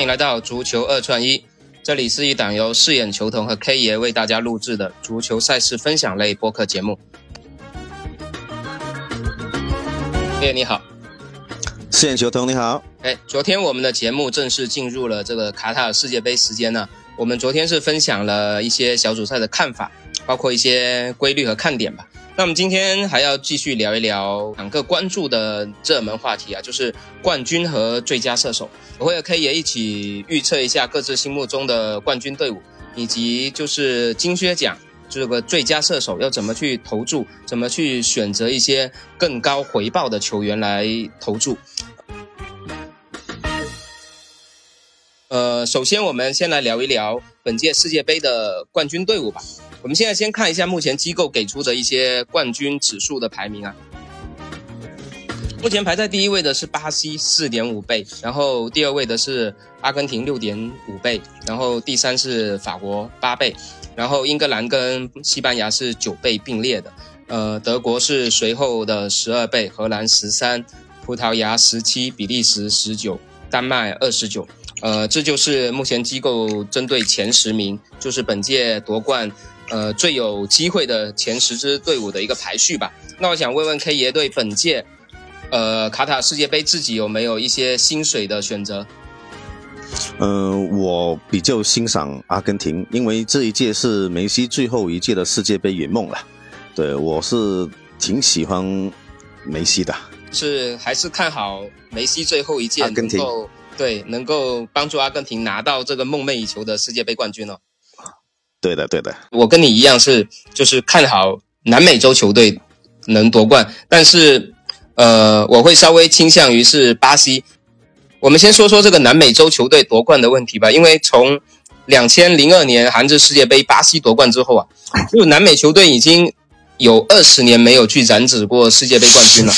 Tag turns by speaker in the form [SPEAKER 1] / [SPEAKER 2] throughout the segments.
[SPEAKER 1] 欢迎来到足球二串一，这里是一档由饰演球童和 K 爷为大家录制的足球赛事分享类播客节目。K 爷你好，
[SPEAKER 2] 饰演球童你好。
[SPEAKER 1] 哎，昨天我们的节目正式进入了这个卡塔尔世界杯时间呢。我们昨天是分享了一些小组赛的看法，包括一些规律和看点吧。那我们今天还要继续聊一聊两个关注的热门话题啊，就是冠军和最佳射手。我会和 K 爷一起预测一下各自心目中的冠军队伍，以及就是金靴奖这个最佳射手要怎么去投注，怎么去选择一些更高回报的球员来投注。呃，首先我们先来聊一聊本届世界杯的冠军队伍吧。我们现在先看一下目前机构给出的一些冠军指数的排名啊。目前排在第一位的是巴西四点五倍，然后第二位的是阿根廷六点五倍，然后第三是法国八倍，然后英格兰跟西班牙是九倍并列的。呃，德国是随后的十二倍，荷兰十三，葡萄牙十七，比利时十九，丹麦二十九。呃，这就是目前机构针对前十名，就是本届夺冠，呃，最有机会的前十支队伍的一个排序吧。那我想问问 K 爷，对本届，呃，卡塔世界杯自己有没有一些心水的选择？
[SPEAKER 2] 嗯，我比较欣赏阿根廷，因为这一届是梅西最后一届的世界杯圆梦了。对我是挺喜欢梅西的，
[SPEAKER 1] 是还是看好梅西最后一届
[SPEAKER 2] 阿根廷？
[SPEAKER 1] 对，能够帮助阿根廷拿到这个梦寐以求的世界杯冠军哦。
[SPEAKER 2] 对的，对的。
[SPEAKER 1] 我跟你一样是，就是看好南美洲球队能夺冠，但是，呃，我会稍微倾向于是巴西。我们先说说这个南美洲球队夺冠的问题吧，因为从两千零二年韩日世界杯巴西夺冠之后啊，就南美球队已经有二十年没有去染指过世界杯冠军了。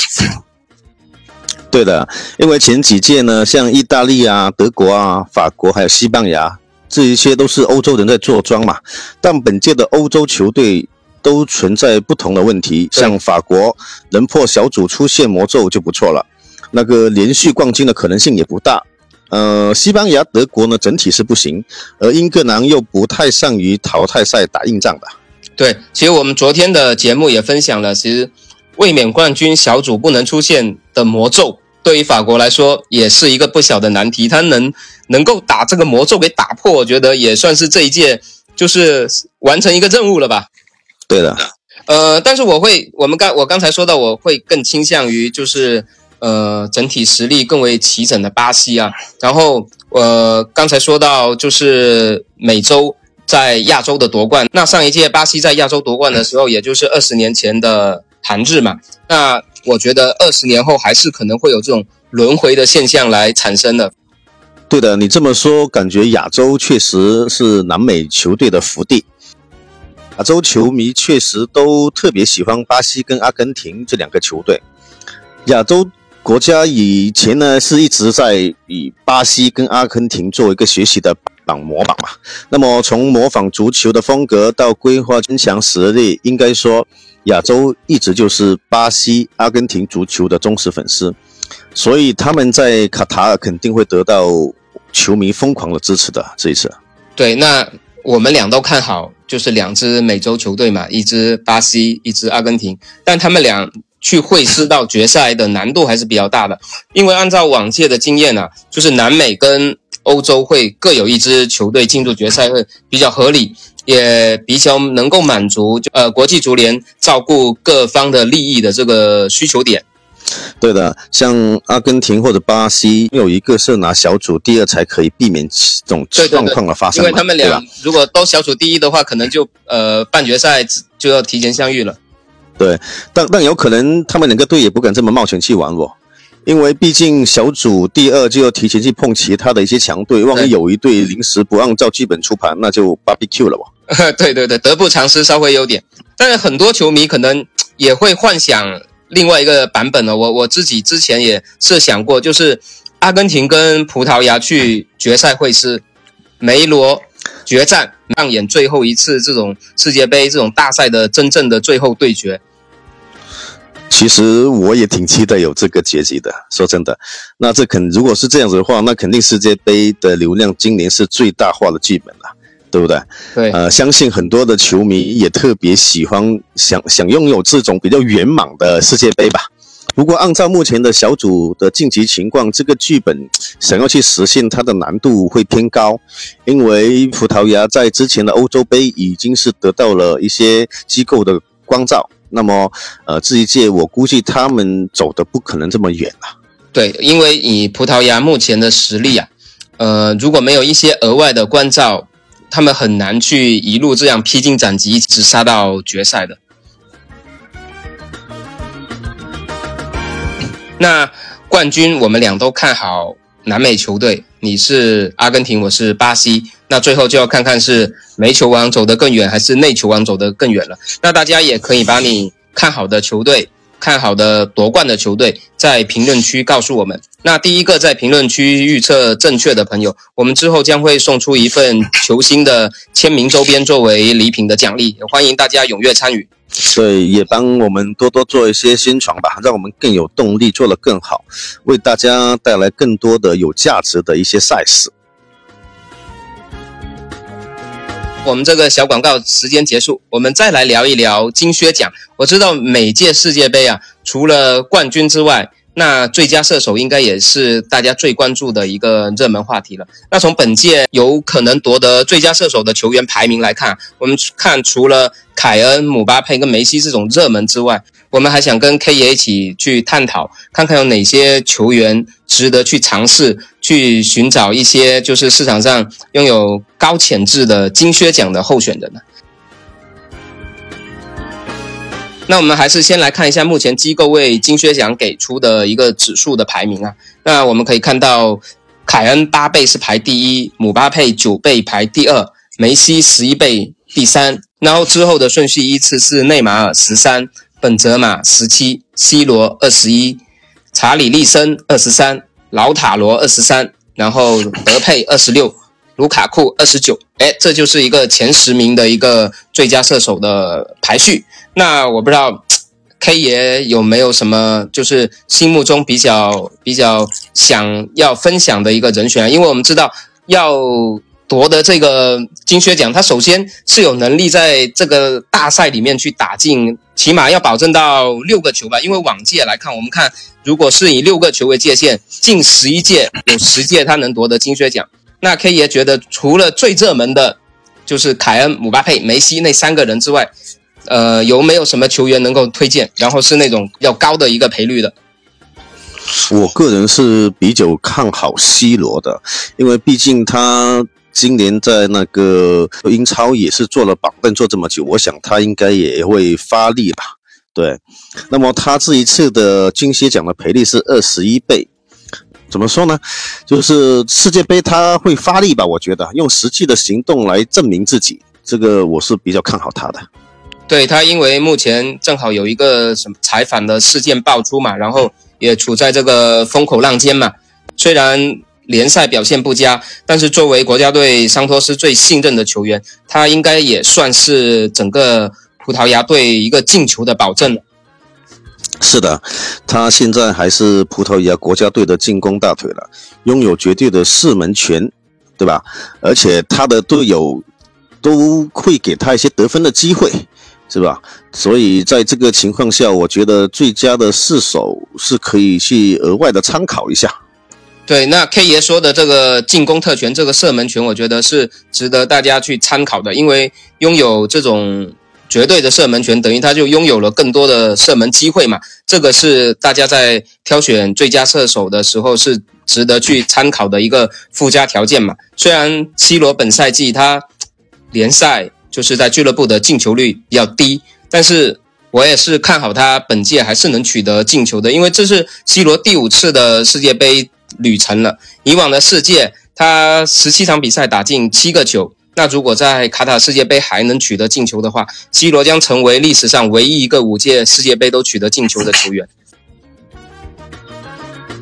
[SPEAKER 2] 对的，因为前几届呢，像意大利啊、德国啊、法国还有西班牙，这一些都是欧洲人在坐庄嘛。但本届的欧洲球队都存在不同的问题，像法国能破小组出现魔咒就不错了，那个连续冠军的可能性也不大。呃，西班牙、德国呢整体是不行，而英格兰又不太善于淘汰赛打硬仗的。
[SPEAKER 1] 对，其实我们昨天的节目也分享了，其实卫冕冠军小组不能出现的魔咒。对于法国来说，也是一个不小的难题。他能能够把这个魔咒给打破，我觉得也算是这一届就是完成一个任务了吧。
[SPEAKER 2] 对的，
[SPEAKER 1] 呃，但是我会，我们刚我刚才说到，我会更倾向于就是呃整体实力更为齐整的巴西啊。然后呃刚才说到就是美洲在亚洲的夺冠，那上一届巴西在亚洲夺冠的时候，也就是二十年前的韩日嘛。那我觉得二十年后还是可能会有这种轮回的现象来产生的。
[SPEAKER 2] 对的，你这么说，感觉亚洲确实是南美球队的福地。亚洲球迷确实都特别喜欢巴西跟阿根廷这两个球队。亚洲国家以前呢是一直在以巴西跟阿根廷作为一个学习的榜模板嘛。那么从模仿足球的风格到规划增强实力，应该说。亚洲一直就是巴西、阿根廷足球的忠实粉丝，所以他们在卡塔尔肯定会得到球迷疯狂的支持的。这一次，
[SPEAKER 1] 对，那我们俩都看好，就是两支美洲球队嘛，一支巴西，一支阿根廷，但他们俩去会师到决赛的难度还是比较大的，因为按照往届的经验呢，就是南美跟欧洲会各有一支球队进入决赛会比较合理。也比较能够满足呃国际足联照顾各方的利益的这个需求点。
[SPEAKER 2] 对的，像阿根廷或者巴西有一个是拿小组第二才可以避免这种状况的发生。
[SPEAKER 1] 因为他们俩如果都小组第一的话，可能就呃半决赛就要提前相遇了。
[SPEAKER 2] 对，但但有可能他们两个队也不敢这么冒险去玩哦。因为毕竟小组第二就要提前去碰其他的一些强队，万一有一队临时不按照剧本出盘，那就 barbecue 了
[SPEAKER 1] 吧？对对对，得不偿失，稍微有点。但是很多球迷可能 也会幻想另外一个版本呢。我我自己之前也设想过，就是阿根廷跟葡萄牙去决赛会师，梅罗决战，上演最后一次这种世界杯这种大赛的真正的最后对决。
[SPEAKER 2] 其实我也挺期待有这个结局的。说真的，那这肯如果是这样子的话，那肯定世界杯的流量今年是最大化的剧本了，对不对？
[SPEAKER 1] 对，
[SPEAKER 2] 呃，相信很多的球迷也特别喜欢想想拥有这种比较圆满的世界杯吧。不过，按照目前的小组的晋级情况，这个剧本 想要去实现它的难度会偏高，因为葡萄牙在之前的欧洲杯已经是得到了一些机构的关照。那么，呃，这一届我估计他们走的不可能这么远了。
[SPEAKER 1] 对，因为以葡萄牙目前的实力啊，呃，如果没有一些额外的关照，他们很难去一路这样披荆斩棘，一直杀到决赛的。那冠军我们俩都看好南美球队，你是阿根廷，我是巴西。那最后就要看看是煤球王走得更远，还是内球王走得更远了。那大家也可以把你看好的球队、看好的夺冠的球队在评论区告诉我们。那第一个在评论区预测正确的朋友，我们之后将会送出一份球星的签名周边作为礼品的奖励，欢迎大家踊跃参与。
[SPEAKER 2] 对，也帮我们多多做一些宣传吧，让我们更有动力做得更好，为大家带来更多的有价值的一些赛事。
[SPEAKER 1] 我们这个小广告时间结束，我们再来聊一聊金靴奖。我知道每届世界杯啊，除了冠军之外，那最佳射手应该也是大家最关注的一个热门话题了。那从本届有可能夺得最佳射手的球员排名来看，我们看除了凯恩、姆巴佩跟梅西这种热门之外，我们还想跟 K 爷一起去探讨，看看有哪些球员值得去尝试，去寻找一些就是市场上拥有高潜质的金靴奖的候选人呢。那我们还是先来看一下目前机构为金靴奖给出的一个指数的排名啊。那我们可以看到，凯恩八倍是排第一，姆巴佩九倍排第二，梅西十一倍第三。然后之后的顺序依次是内马尔十三，本泽马十七，C 罗二十一，查理利森二十三，老塔罗二十三，然后德佩二十六，卢卡库二十九。哎，这就是一个前十名的一个最佳射手的排序。那我不知道 K 爷有没有什么就是心目中比较比较想要分享的一个人选？因为我们知道要夺得这个金靴奖，他首先是有能力在这个大赛里面去打进，起码要保证到六个球吧。因为往届来看，我们看如果是以六个球为界限，近十一届有十届他能夺得金靴奖。那 K 爷觉得除了最热门的，就是凯恩、姆巴佩、梅西那三个人之外。呃，有没有什么球员能够推荐？然后是那种要高的一个赔率的。
[SPEAKER 2] 我个人是比较看好 C 罗的，因为毕竟他今年在那个英超也是坐了板凳坐这么久，我想他应该也会发力吧。对，那么他这一次的金靴奖的赔率是二十一倍，怎么说呢？就是世界杯他会发力吧？我觉得用实际的行动来证明自己，这个我是比较看好他的。
[SPEAKER 1] 对他，因为目前正好有一个什么采访的事件爆出嘛，然后也处在这个风口浪尖嘛。虽然联赛表现不佳，但是作为国家队桑托斯最信任的球员，他应该也算是整个葡萄牙队一个进球的保证了。
[SPEAKER 2] 是的，他现在还是葡萄牙国家队的进攻大腿了，拥有绝对的射门权，对吧？而且他的队友都会给他一些得分的机会。是吧？所以在这个情况下，我觉得最佳的四手是可以去额外的参考一下。
[SPEAKER 1] 对，那 K 爷说的这个进攻特权，这个射门权，我觉得是值得大家去参考的，因为拥有这种绝对的射门权，等于他就拥有了更多的射门机会嘛。这个是大家在挑选最佳射手的时候是值得去参考的一个附加条件嘛。虽然 C 罗本赛季他联赛。就是在俱乐部的进球率比较低，但是我也是看好他本届还是能取得进球的，因为这是 C 罗第五次的世界杯旅程了。以往的世界他十七场比赛打进七个球，那如果在卡塔世界杯还能取得进球的话，C 罗将成为历史上唯一一个五届世界杯都取得进球的球员。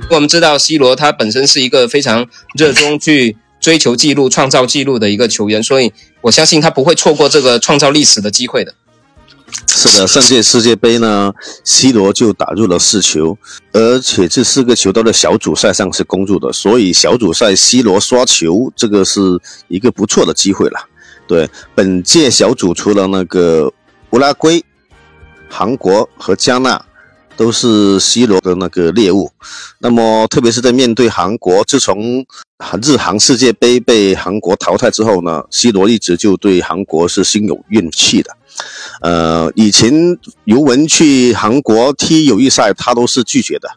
[SPEAKER 1] 我们知道 C 罗他本身是一个非常热衷去。追求记录、创造记录的一个球员，所以我相信他不会错过这个创造历史的机会的。
[SPEAKER 2] 是的，上届世界杯呢，C 罗就打入了四球，而且这四个球都在小组赛上是攻入的，所以小组赛 C 罗刷球，这个是一个不错的机会了。对，本届小组除了那个乌拉圭、韩国和加纳。都是 C 罗的那个猎物，那么特别是在面对韩国，自从日韩世界杯被韩国淘汰之后呢，C 罗一直就对韩国是心有怨气的。呃，以前尤文去韩国踢友谊赛，他都是拒绝的，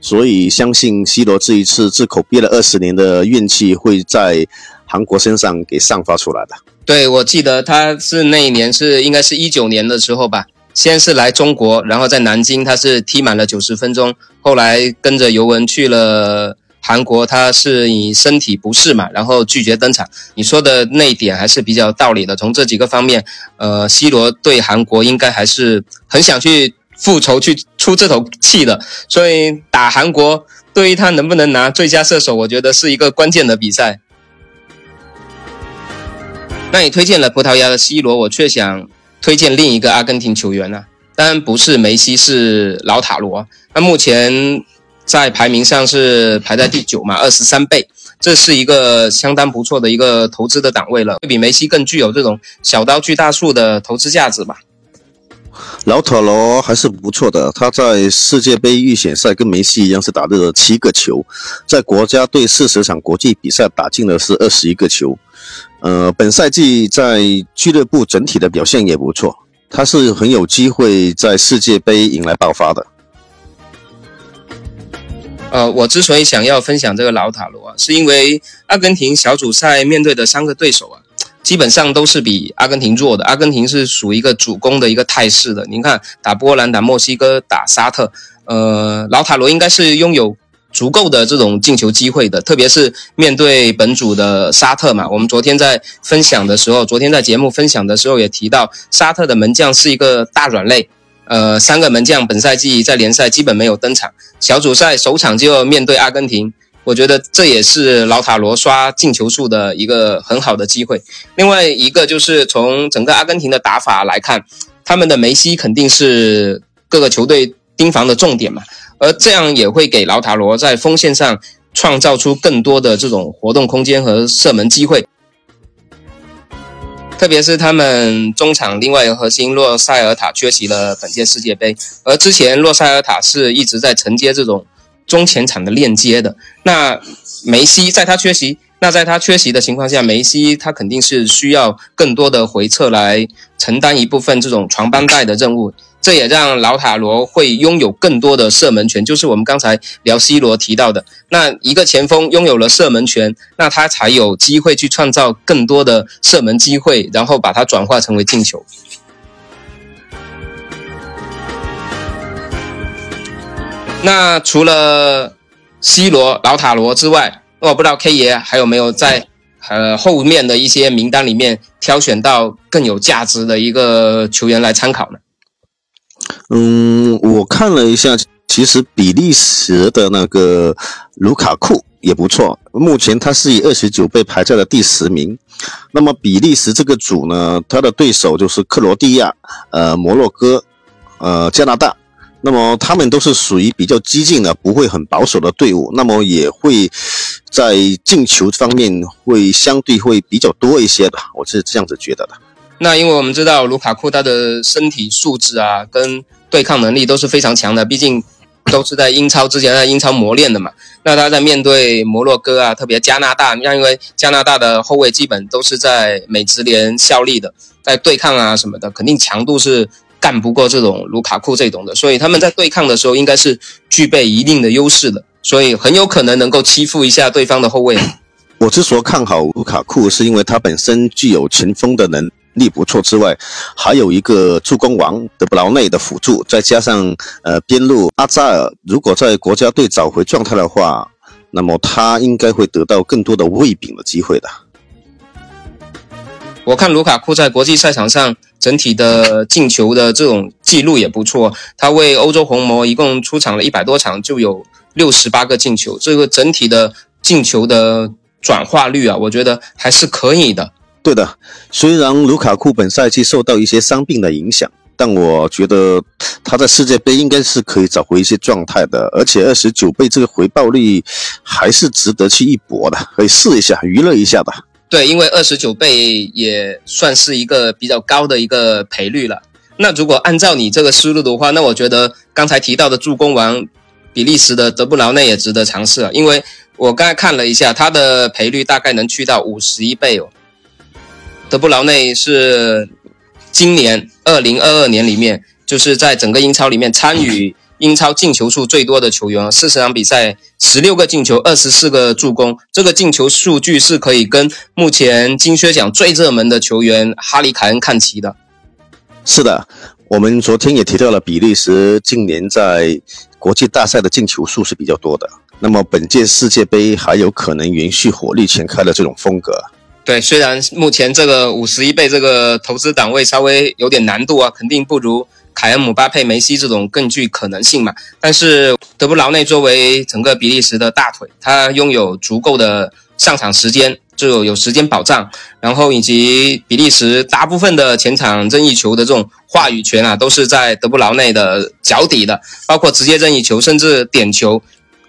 [SPEAKER 2] 所以相信 C 罗这一次自口憋了二十年的怨气会在韩国身上给散发出来的。
[SPEAKER 1] 对，我记得他是那一年是应该是一九年的时候吧。先是来中国，然后在南京，他是踢满了九十分钟。后来跟着尤文去了韩国，他是以身体不适嘛，然后拒绝登场。你说的那一点还是比较道理的。从这几个方面，呃，C 罗对韩国应该还是很想去复仇，去出这口气的。所以打韩国，对于他能不能拿最佳射手，我觉得是一个关键的比赛。那你推荐了葡萄牙的 C 罗，我却想。推荐另一个阿根廷球员呢？当然不是梅西，是老塔罗。那目前在排名上是排在第九嘛，二十三倍，这是一个相当不错的一个投资的档位了，会比梅西更具有这种小刀锯大树的投资价值吧。
[SPEAKER 2] 老塔罗还是不错的，他在世界杯预选赛跟梅西一样是打入了七个球，在国家队四十场国际比赛打进的是二十一个球。呃，本赛季在俱乐部整体的表现也不错，他是很有机会在世界杯迎来爆发的。
[SPEAKER 1] 呃，我之所以想要分享这个老塔罗啊，是因为阿根廷小组赛面对的三个对手啊，基本上都是比阿根廷弱的。阿根廷是属于一个主攻的一个态势的，您看打波兰、打墨西哥、打沙特，呃，老塔罗应该是拥有。足够的这种进球机会的，特别是面对本组的沙特嘛。我们昨天在分享的时候，昨天在节目分享的时候也提到，沙特的门将是一个大软肋。呃，三个门将本赛季在联赛基本没有登场，小组赛首场就要面对阿根廷，我觉得这也是老塔罗刷进球数的一个很好的机会。另外一个就是从整个阿根廷的打法来看，他们的梅西肯定是各个球队盯防的重点嘛。而这样也会给劳塔罗在锋线上创造出更多的这种活动空间和射门机会，特别是他们中场另外一个核心洛塞尔塔缺席了本届世界杯，而之前洛塞尔塔是一直在承接这种中前场的链接的。那梅西在他缺席，那在他缺席的情况下，梅西他肯定是需要更多的回撤来承担一部分这种传帮带的任务。这也让老塔罗会拥有更多的射门权，就是我们刚才聊 C 罗提到的，那一个前锋拥有了射门权，那他才有机会去创造更多的射门机会，然后把它转化成为进球。那除了 C 罗、老塔罗之外，我不知道 K 爷还有没有在呃后面的一些名单里面挑选到更有价值的一个球员来参考呢？
[SPEAKER 2] 嗯，我看了一下，其实比利时的那个卢卡库也不错。目前他是以二十九倍排在了第十名。那么比利时这个组呢，他的对手就是克罗地亚、呃摩洛哥、呃加拿大。那么他们都是属于比较激进的，不会很保守的队伍。那么也会在进球方面会相对会比较多一些吧，我是这样子觉得的。
[SPEAKER 1] 那因为我们知道卢卡库他的身体素质啊，跟对抗能力都是非常强的，毕竟都是在英超之前在英超磨练的嘛。那他在面对摩洛哥啊，特别加拿大，那因为加拿大的后卫基本都是在美职联效力的，在对抗啊什么的，肯定强度是干不过这种卢卡库这种的，所以他们在对抗的时候应该是具备一定的优势的，所以很有可能能够欺负一下对方的后卫。
[SPEAKER 2] 我之所以看好卢卡库，是因为他本身具有前锋的能。力不错之外，还有一个助攻王德布劳内的辅助，再加上呃边路阿扎尔，如果在国家队找回状态的话，那么他应该会得到更多的喂饼的机会的。
[SPEAKER 1] 我看卢卡库在国际赛场上整体的进球的这种记录也不错，他为欧洲红魔一共出场了一百多场，就有六十八个进球，这个整体的进球的转化率啊，我觉得还是可以的。
[SPEAKER 2] 对的，虽然卢卡库本赛季受到一些伤病的影响，但我觉得他在世界杯应该是可以找回一些状态的，而且二十九倍这个回报率还是值得去一搏的，可以试一下娱乐一下吧。
[SPEAKER 1] 对，因为二十九倍也算是一个比较高的一个赔率了。那如果按照你这个思路的话，那我觉得刚才提到的助攻王比利时的德布劳内也值得尝试啊，因为我刚才看了一下，他的赔率大概能去到五十一倍哦。德布劳内是今年二零二二年里面，就是在整个英超里面参与。英超进球数最多的球员，四十场比赛十六个进球，二十四个助攻，这个进球数据是可以跟目前金靴奖最热门的球员哈里凯恩看齐的。
[SPEAKER 2] 是的，我们昨天也提到了比利时近年在国际大赛的进球数是比较多的，那么本届世界杯还有可能延续火力全开的这种风格。
[SPEAKER 1] 对，虽然目前这个五十一倍这个投资档位稍微有点难度啊，肯定不如。凯恩、姆巴佩、梅西这种更具可能性嘛？但是德布劳内作为整个比利时的大腿，他拥有足够的上场时间，就有时间保障，然后以及比利时大部分的前场任意球的这种话语权啊，都是在德布劳内的脚底的，包括直接任意球，甚至点球。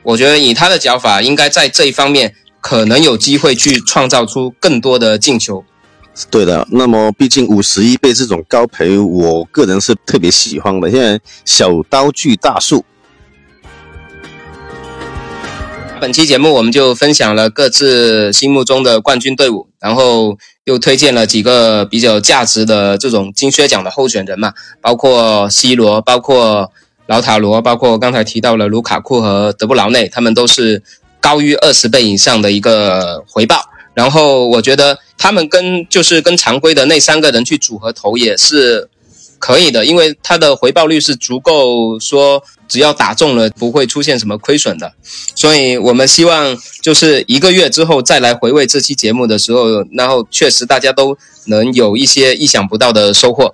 [SPEAKER 1] 我觉得以他的脚法，应该在这一方面可能有机会去创造出更多的进球。
[SPEAKER 2] 对的，那么毕竟五十一倍这种高赔，我个人是特别喜欢的。现在小刀锯大树。
[SPEAKER 1] 本期节目我们就分享了各自心目中的冠军队伍，然后又推荐了几个比较价值的这种金靴奖的候选人嘛，包括 C 罗，包括劳塔罗，包括刚才提到了卢卡库和德布劳内，他们都是高于二十倍以上的一个回报。然后我觉得他们跟就是跟常规的那三个人去组合投也是可以的，因为他的回报率是足够说只要打中了不会出现什么亏损的。所以我们希望就是一个月之后再来回味这期节目的时候，然后确实大家都能有一些意想不到的收获。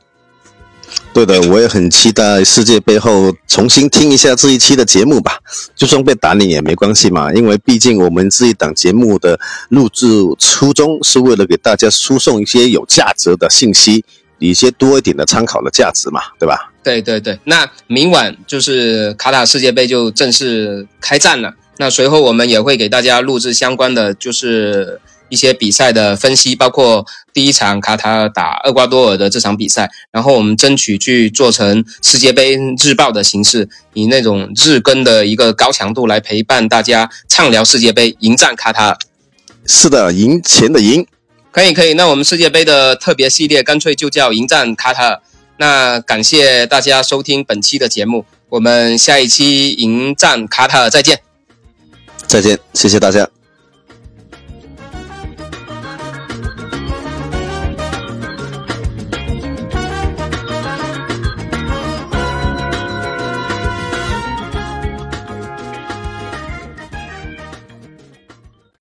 [SPEAKER 2] 对的，我也很期待世界杯后重新听一下这一期的节目吧。就算被打脸也没关系嘛，因为毕竟我们这一档节目的录制初衷是为了给大家输送一些有价值的信息，一些多一点的参考的价值嘛，对吧？
[SPEAKER 1] 对对对，那明晚就是卡塔世界杯就正式开战了。那随后我们也会给大家录制相关的，就是。一些比赛的分析，包括第一场卡塔尔打厄瓜多尔的这场比赛，然后我们争取去做成世界杯日报的形式，以那种日更的一个高强度来陪伴大家畅聊世界杯，迎战卡塔尔。
[SPEAKER 2] 是的，赢钱的赢，
[SPEAKER 1] 可以可以。那我们世界杯的特别系列干脆就叫迎战卡塔尔。那感谢大家收听本期的节目，我们下一期迎战卡塔尔再见。
[SPEAKER 2] 再见，谢谢大家。